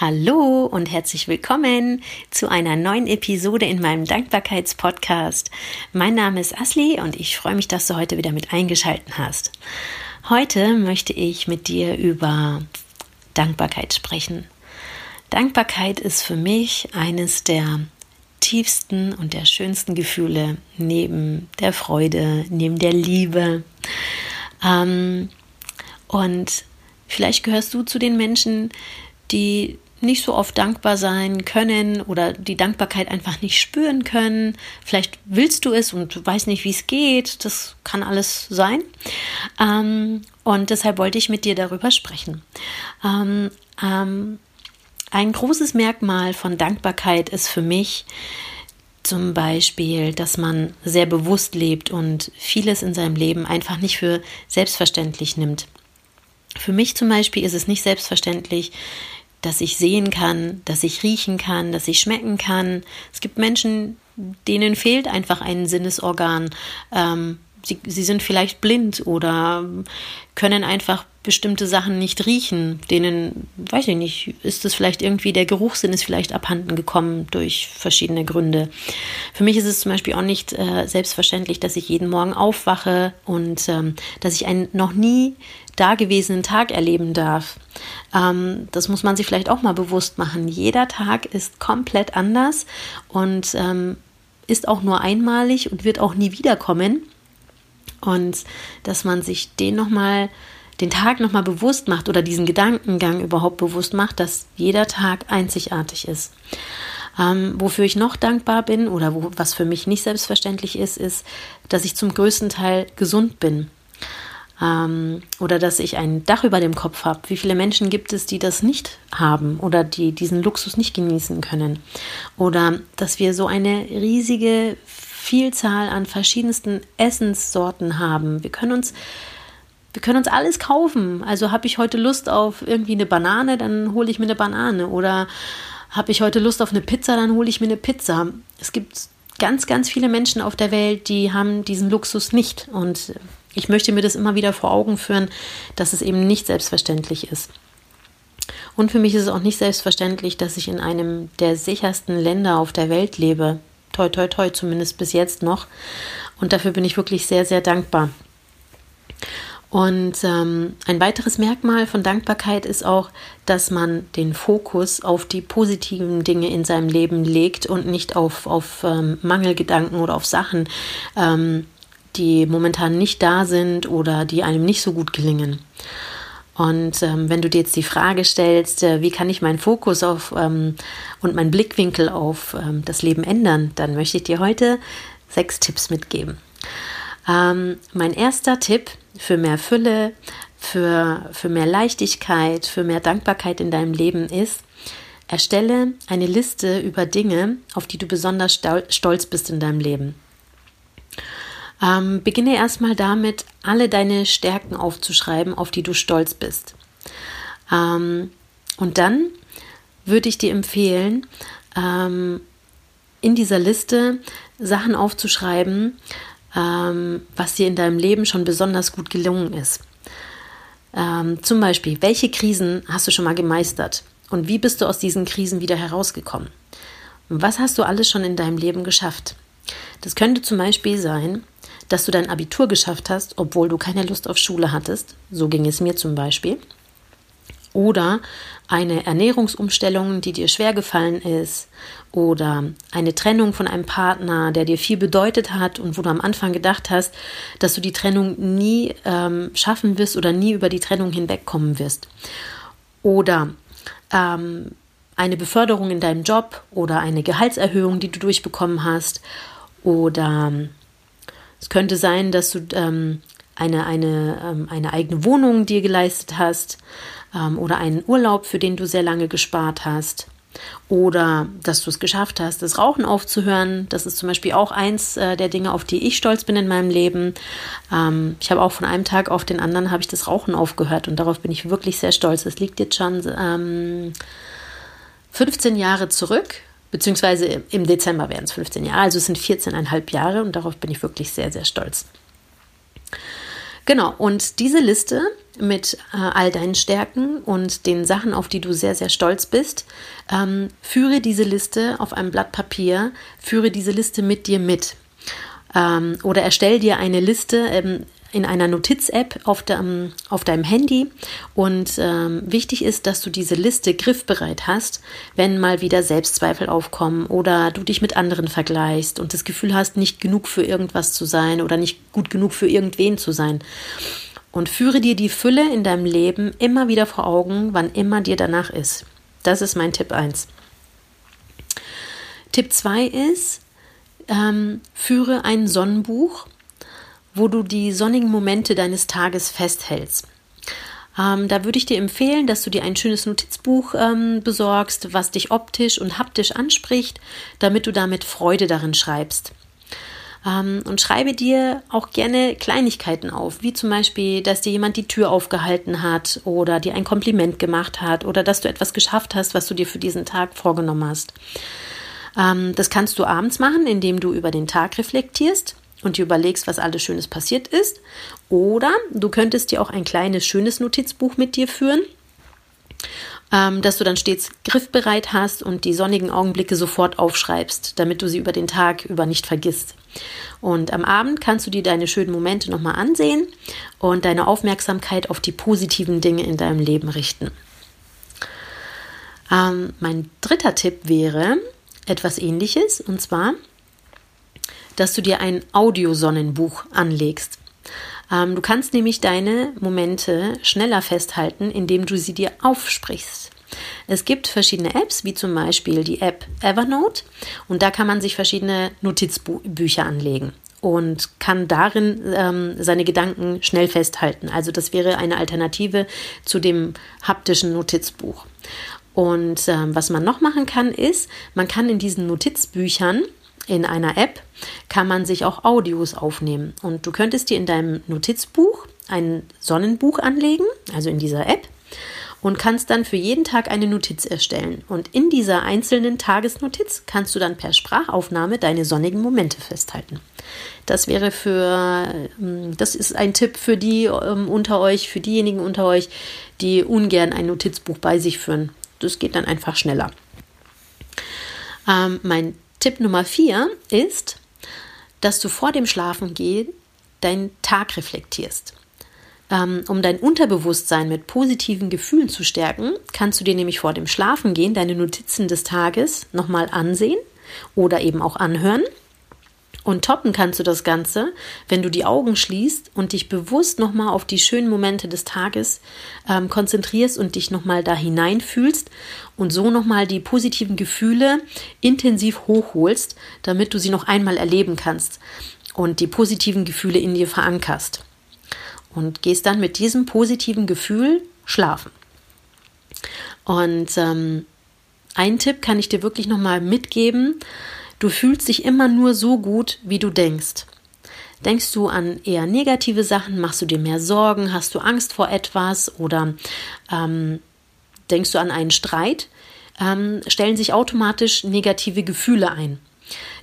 Hallo und herzlich willkommen zu einer neuen Episode in meinem Dankbarkeitspodcast. Mein Name ist Asli und ich freue mich, dass du heute wieder mit eingeschalten hast. Heute möchte ich mit dir über Dankbarkeit sprechen. Dankbarkeit ist für mich eines der tiefsten und der schönsten Gefühle neben der Freude, neben der Liebe. Ähm, und vielleicht gehörst du zu den Menschen, die nicht so oft dankbar sein können oder die Dankbarkeit einfach nicht spüren können. Vielleicht willst du es und weißt nicht, wie es geht. Das kann alles sein. Ähm, und deshalb wollte ich mit dir darüber sprechen. Ähm, ähm, ein großes Merkmal von Dankbarkeit ist für mich zum Beispiel, dass man sehr bewusst lebt und vieles in seinem Leben einfach nicht für selbstverständlich nimmt. Für mich zum Beispiel ist es nicht selbstverständlich, dass ich sehen kann, dass ich riechen kann, dass ich schmecken kann. Es gibt Menschen, denen fehlt einfach ein Sinnesorgan. Ähm, sie, sie sind vielleicht blind oder können einfach bestimmte Sachen nicht riechen. Denen, weiß ich nicht, ist es vielleicht irgendwie, der Geruchssinn ist vielleicht abhanden gekommen durch verschiedene Gründe. Für mich ist es zum Beispiel auch nicht äh, selbstverständlich, dass ich jeden Morgen aufwache und ähm, dass ich einen noch nie dagewesenen Tag erleben darf. Ähm, das muss man sich vielleicht auch mal bewusst machen. Jeder Tag ist komplett anders und ähm, ist auch nur einmalig und wird auch nie wiederkommen. Und dass man sich den nochmal, den Tag nochmal bewusst macht oder diesen Gedankengang überhaupt bewusst macht, dass jeder Tag einzigartig ist. Ähm, wofür ich noch dankbar bin oder wo, was für mich nicht selbstverständlich ist, ist, dass ich zum größten Teil gesund bin ähm, oder dass ich ein Dach über dem Kopf habe. Wie viele Menschen gibt es, die das nicht haben oder die diesen Luxus nicht genießen können? Oder dass wir so eine riesige Vielzahl an verschiedensten Essenssorten haben. Wir können uns wir können uns alles kaufen. Also habe ich heute Lust auf irgendwie eine Banane, dann hole ich mir eine Banane. Oder habe ich heute Lust auf eine Pizza, dann hole ich mir eine Pizza. Es gibt ganz, ganz viele Menschen auf der Welt, die haben diesen Luxus nicht. Und ich möchte mir das immer wieder vor Augen führen, dass es eben nicht selbstverständlich ist. Und für mich ist es auch nicht selbstverständlich, dass ich in einem der sichersten Länder auf der Welt lebe. Toi, toi, toi, zumindest bis jetzt noch. Und dafür bin ich wirklich sehr, sehr dankbar. Und ähm, ein weiteres Merkmal von Dankbarkeit ist auch, dass man den Fokus auf die positiven Dinge in seinem Leben legt und nicht auf, auf ähm, Mangelgedanken oder auf Sachen, ähm, die momentan nicht da sind oder die einem nicht so gut gelingen. Und ähm, wenn du dir jetzt die Frage stellst, äh, wie kann ich meinen Fokus auf ähm, und meinen Blickwinkel auf ähm, das Leben ändern, dann möchte ich dir heute sechs Tipps mitgeben. Ähm, mein erster Tipp für mehr Fülle, für, für mehr Leichtigkeit, für mehr Dankbarkeit in deinem Leben ist, erstelle eine Liste über Dinge, auf die du besonders stolz bist in deinem Leben. Ähm, beginne erstmal damit, alle deine Stärken aufzuschreiben, auf die du stolz bist. Ähm, und dann würde ich dir empfehlen, ähm, in dieser Liste Sachen aufzuschreiben, ähm, was dir in deinem Leben schon besonders gut gelungen ist. Ähm, zum Beispiel, welche Krisen hast du schon mal gemeistert und wie bist du aus diesen Krisen wieder herausgekommen? was hast du alles schon in deinem Leben geschafft? Das könnte zum Beispiel sein, dass du dein Abitur geschafft hast, obwohl du keine Lust auf Schule hattest. So ging es mir zum Beispiel. Oder eine Ernährungsumstellung, die dir schwer gefallen ist. Oder eine Trennung von einem Partner, der dir viel bedeutet hat und wo du am Anfang gedacht hast, dass du die Trennung nie ähm, schaffen wirst oder nie über die Trennung hinwegkommen wirst. Oder ähm, eine Beförderung in deinem Job oder eine Gehaltserhöhung, die du durchbekommen hast. Oder es könnte sein, dass du ähm, eine, eine, ähm, eine eigene Wohnung dir geleistet hast ähm, oder einen Urlaub, für den du sehr lange gespart hast. Oder dass du es geschafft hast, das Rauchen aufzuhören. Das ist zum Beispiel auch eins äh, der Dinge, auf die ich stolz bin in meinem Leben. Ähm, ich habe auch von einem Tag auf den anderen habe ich das Rauchen aufgehört und darauf bin ich wirklich sehr stolz. Das liegt jetzt schon ähm, 15 Jahre zurück beziehungsweise im Dezember werden es 15 Jahre, also es sind 14,5 Jahre und darauf bin ich wirklich sehr, sehr stolz. Genau, und diese Liste mit äh, all deinen Stärken und den Sachen, auf die du sehr, sehr stolz bist. Ähm, führe diese Liste auf einem Blatt Papier, führe diese Liste mit dir mit. Ähm, oder erstell dir eine Liste, ähm, in einer Notiz-App auf, de, auf deinem Handy. Und ähm, wichtig ist, dass du diese Liste griffbereit hast, wenn mal wieder Selbstzweifel aufkommen oder du dich mit anderen vergleichst und das Gefühl hast, nicht genug für irgendwas zu sein oder nicht gut genug für irgendwen zu sein. Und führe dir die Fülle in deinem Leben immer wieder vor Augen, wann immer dir danach ist. Das ist mein Tipp 1. Tipp 2 ist, ähm, führe ein Sonnenbuch wo du die sonnigen Momente deines Tages festhältst. Ähm, da würde ich dir empfehlen, dass du dir ein schönes Notizbuch ähm, besorgst, was dich optisch und haptisch anspricht, damit du damit Freude darin schreibst. Ähm, und schreibe dir auch gerne Kleinigkeiten auf, wie zum Beispiel, dass dir jemand die Tür aufgehalten hat oder dir ein Kompliment gemacht hat oder dass du etwas geschafft hast, was du dir für diesen Tag vorgenommen hast. Ähm, das kannst du abends machen, indem du über den Tag reflektierst und dir überlegst, was alles Schönes passiert ist. Oder du könntest dir auch ein kleines, schönes Notizbuch mit dir führen, ähm, dass du dann stets griffbereit hast und die sonnigen Augenblicke sofort aufschreibst, damit du sie über den Tag über nicht vergisst. Und am Abend kannst du dir deine schönen Momente nochmal ansehen und deine Aufmerksamkeit auf die positiven Dinge in deinem Leben richten. Ähm, mein dritter Tipp wäre etwas ähnliches, und zwar dass du dir ein Audiosonnenbuch anlegst. Ähm, du kannst nämlich deine Momente schneller festhalten, indem du sie dir aufsprichst. Es gibt verschiedene Apps, wie zum Beispiel die App Evernote, und da kann man sich verschiedene Notizbücher anlegen und kann darin ähm, seine Gedanken schnell festhalten. Also das wäre eine Alternative zu dem haptischen Notizbuch. Und ähm, was man noch machen kann, ist, man kann in diesen Notizbüchern in einer App kann man sich auch Audios aufnehmen. Und du könntest dir in deinem Notizbuch ein Sonnenbuch anlegen, also in dieser App, und kannst dann für jeden Tag eine Notiz erstellen. Und in dieser einzelnen Tagesnotiz kannst du dann per Sprachaufnahme deine sonnigen Momente festhalten. Das wäre für, ähm, das ist ein Tipp für die ähm, unter euch, für diejenigen unter euch, die ungern ein Notizbuch bei sich führen. Das geht dann einfach schneller. Ähm, mein Tipp Nummer vier ist, dass du vor dem Schlafengehen deinen Tag reflektierst. Ähm, um dein Unterbewusstsein mit positiven Gefühlen zu stärken, kannst du dir nämlich vor dem Schlafengehen deine Notizen des Tages nochmal ansehen oder eben auch anhören und toppen kannst du das Ganze, wenn du die Augen schließt und dich bewusst nochmal auf die schönen Momente des Tages ähm, konzentrierst und dich nochmal da hineinfühlst und so nochmal die positiven Gefühle intensiv hochholst, damit du sie noch einmal erleben kannst und die positiven Gefühle in dir verankerst. Und gehst dann mit diesem positiven Gefühl schlafen. Und ähm, ein Tipp kann ich dir wirklich nochmal mitgeben Du fühlst dich immer nur so gut, wie du denkst. Denkst du an eher negative Sachen? Machst du dir mehr Sorgen? Hast du Angst vor etwas? Oder ähm, denkst du an einen Streit? Ähm, stellen sich automatisch negative Gefühle ein.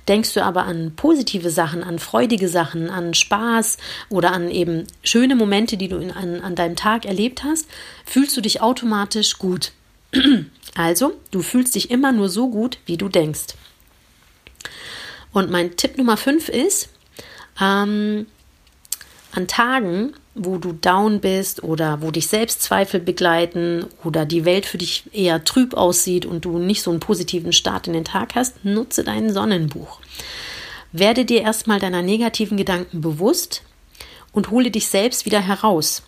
Denkst du aber an positive Sachen, an freudige Sachen, an Spaß oder an eben schöne Momente, die du in, an, an deinem Tag erlebt hast, fühlst du dich automatisch gut. Also, du fühlst dich immer nur so gut, wie du denkst. Und mein Tipp Nummer 5 ist, ähm, an Tagen, wo du down bist oder wo dich Selbstzweifel begleiten oder die Welt für dich eher trüb aussieht und du nicht so einen positiven Start in den Tag hast, nutze dein Sonnenbuch. Werde dir erstmal deiner negativen Gedanken bewusst und hole dich selbst wieder heraus.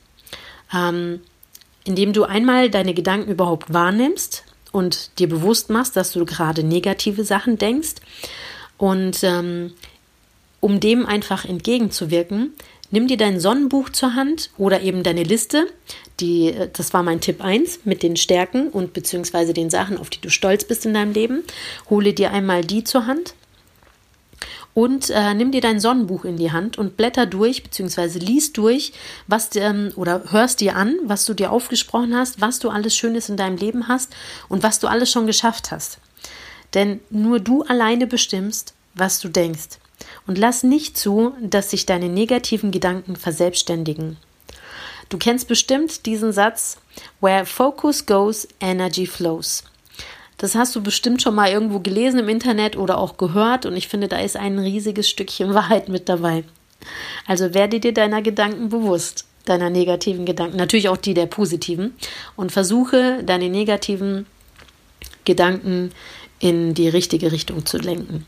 Ähm, indem du einmal deine Gedanken überhaupt wahrnimmst und dir bewusst machst, dass du gerade negative Sachen denkst und ähm, um dem einfach entgegenzuwirken, nimm dir dein Sonnenbuch zur Hand oder eben deine Liste. Die, äh, das war mein Tipp 1 mit den Stärken und beziehungsweise den Sachen, auf die du stolz bist in deinem Leben. Hole dir einmal die zur Hand und äh, nimm dir dein Sonnenbuch in die Hand und blätter durch, beziehungsweise lies durch, was ähm, oder hörst dir an, was du dir aufgesprochen hast, was du alles Schönes in deinem Leben hast und was du alles schon geschafft hast. Denn nur du alleine bestimmst, was du denkst. Und lass nicht zu, dass sich deine negativen Gedanken verselbstständigen. Du kennst bestimmt diesen Satz, Where focus goes, energy flows. Das hast du bestimmt schon mal irgendwo gelesen im Internet oder auch gehört und ich finde, da ist ein riesiges Stückchen Wahrheit mit dabei. Also werde dir deiner Gedanken bewusst, deiner negativen Gedanken, natürlich auch die der positiven und versuche deine negativen Gedanken in die richtige Richtung zu lenken.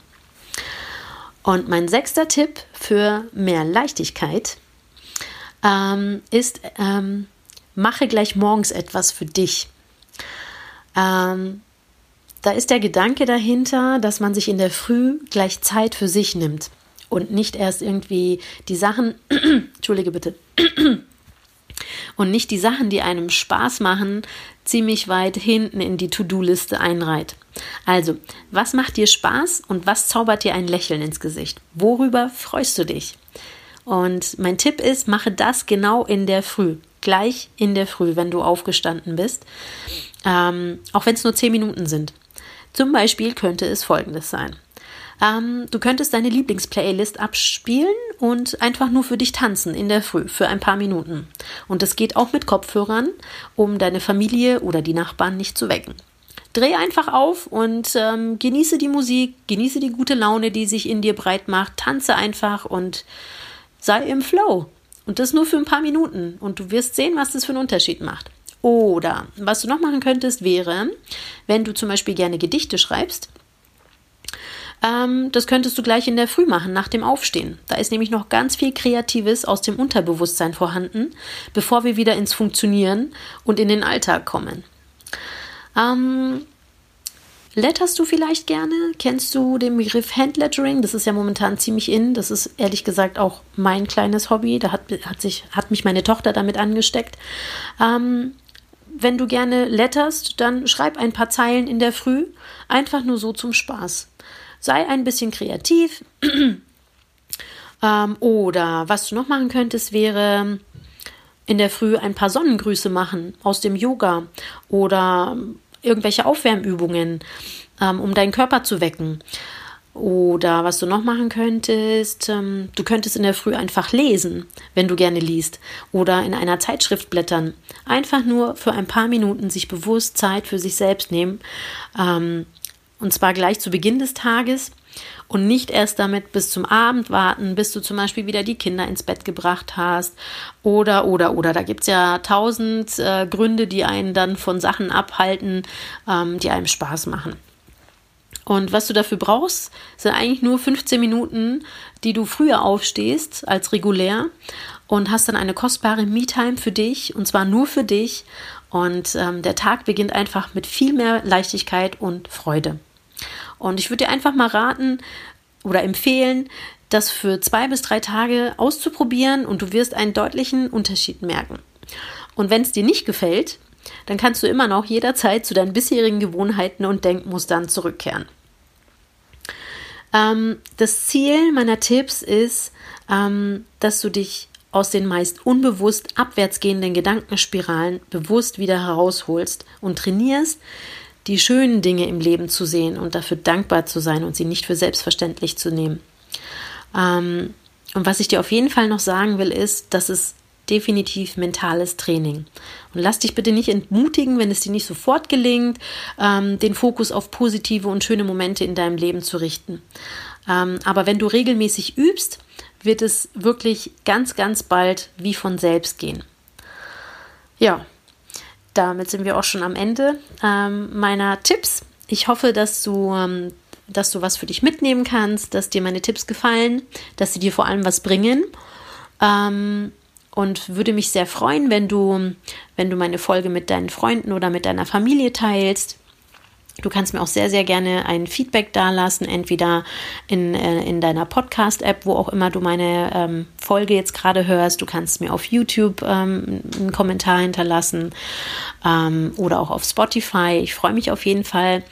Und mein sechster Tipp für mehr Leichtigkeit ähm, ist, ähm, mache gleich morgens etwas für dich. Ähm, da ist der Gedanke dahinter, dass man sich in der Früh gleich Zeit für sich nimmt und nicht erst irgendwie die Sachen, entschuldige bitte, und nicht die Sachen, die einem Spaß machen, ziemlich weit hinten in die To-Do-Liste einreiht. Also, was macht dir Spaß und was zaubert dir ein Lächeln ins Gesicht? Worüber freust du dich? Und mein Tipp ist, mache das genau in der Früh, gleich in der Früh, wenn du aufgestanden bist, ähm, auch wenn es nur zehn Minuten sind. Zum Beispiel könnte es folgendes sein. Ähm, du könntest deine Lieblingsplaylist abspielen und einfach nur für dich tanzen in der Früh für ein paar Minuten. Und das geht auch mit Kopfhörern, um deine Familie oder die Nachbarn nicht zu wecken. Dreh einfach auf und ähm, genieße die Musik, genieße die gute Laune, die sich in dir breit macht, tanze einfach und sei im Flow. Und das nur für ein paar Minuten. Und du wirst sehen, was das für einen Unterschied macht. Oder was du noch machen könntest, wäre, wenn du zum Beispiel gerne Gedichte schreibst, ähm, das könntest du gleich in der Früh machen, nach dem Aufstehen. Da ist nämlich noch ganz viel Kreatives aus dem Unterbewusstsein vorhanden, bevor wir wieder ins Funktionieren und in den Alltag kommen. Ähm, Letterst du vielleicht gerne? Kennst du den Begriff Handlettering? Das ist ja momentan ziemlich in. Das ist ehrlich gesagt auch mein kleines Hobby. Da hat, hat, sich, hat mich meine Tochter damit angesteckt. Ähm, wenn du gerne letterst, dann schreib ein paar Zeilen in der Früh, einfach nur so zum Spaß. Sei ein bisschen kreativ. ähm, oder was du noch machen könntest, wäre in der Früh ein paar Sonnengrüße machen aus dem Yoga oder irgendwelche Aufwärmübungen, ähm, um deinen Körper zu wecken. Oder was du noch machen könntest, ähm, du könntest in der Früh einfach lesen, wenn du gerne liest. Oder in einer Zeitschrift blättern. Einfach nur für ein paar Minuten sich bewusst Zeit für sich selbst nehmen. Ähm, und zwar gleich zu Beginn des Tages und nicht erst damit bis zum Abend warten, bis du zum Beispiel wieder die Kinder ins Bett gebracht hast. Oder, oder, oder. Da gibt es ja tausend äh, Gründe, die einen dann von Sachen abhalten, ähm, die einem Spaß machen. Und was du dafür brauchst, sind eigentlich nur 15 Minuten, die du früher aufstehst als regulär und hast dann eine kostbare Me-Time für dich und zwar nur für dich. Und ähm, der Tag beginnt einfach mit viel mehr Leichtigkeit und Freude. Und ich würde dir einfach mal raten oder empfehlen, das für zwei bis drei Tage auszuprobieren und du wirst einen deutlichen Unterschied merken. Und wenn es dir nicht gefällt, dann kannst du immer noch jederzeit zu deinen bisherigen Gewohnheiten und Denkmustern zurückkehren. Ähm, das Ziel meiner Tipps ist, ähm, dass du dich aus den meist unbewusst abwärts gehenden Gedankenspiralen bewusst wieder herausholst und trainierst, die schönen Dinge im Leben zu sehen und dafür dankbar zu sein und sie nicht für selbstverständlich zu nehmen. Ähm, und was ich dir auf jeden Fall noch sagen will, ist, dass es definitiv mentales Training. Und lass dich bitte nicht entmutigen, wenn es dir nicht sofort gelingt, ähm, den Fokus auf positive und schöne Momente in deinem Leben zu richten. Ähm, aber wenn du regelmäßig übst, wird es wirklich ganz, ganz bald wie von selbst gehen. Ja, damit sind wir auch schon am Ende ähm, meiner Tipps. Ich hoffe, dass du, ähm, dass du was für dich mitnehmen kannst, dass dir meine Tipps gefallen, dass sie dir vor allem was bringen. Ähm, und würde mich sehr freuen, wenn du, wenn du meine Folge mit deinen Freunden oder mit deiner Familie teilst. Du kannst mir auch sehr, sehr gerne ein Feedback dalassen, entweder in, äh, in deiner Podcast-App, wo auch immer du meine ähm, Folge jetzt gerade hörst. Du kannst mir auf YouTube ähm, einen Kommentar hinterlassen ähm, oder auch auf Spotify. Ich freue mich auf jeden Fall,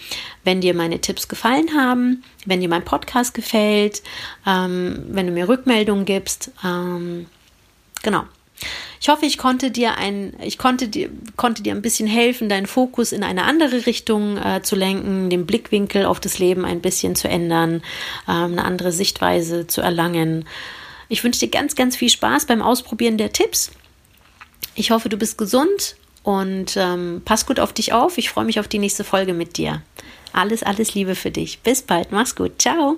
wenn dir meine Tipps gefallen haben, wenn dir mein Podcast gefällt, ähm, wenn du mir Rückmeldungen gibst. Ähm, Genau. Ich hoffe, ich konnte dir ein, ich konnte dir, konnte dir ein bisschen helfen, deinen Fokus in eine andere Richtung äh, zu lenken, den Blickwinkel auf das Leben ein bisschen zu ändern, äh, eine andere Sichtweise zu erlangen. Ich wünsche dir ganz, ganz viel Spaß beim Ausprobieren der Tipps. Ich hoffe, du bist gesund und ähm, pass gut auf dich auf. Ich freue mich auf die nächste Folge mit dir. Alles, alles Liebe für dich. Bis bald. Mach's gut. Ciao.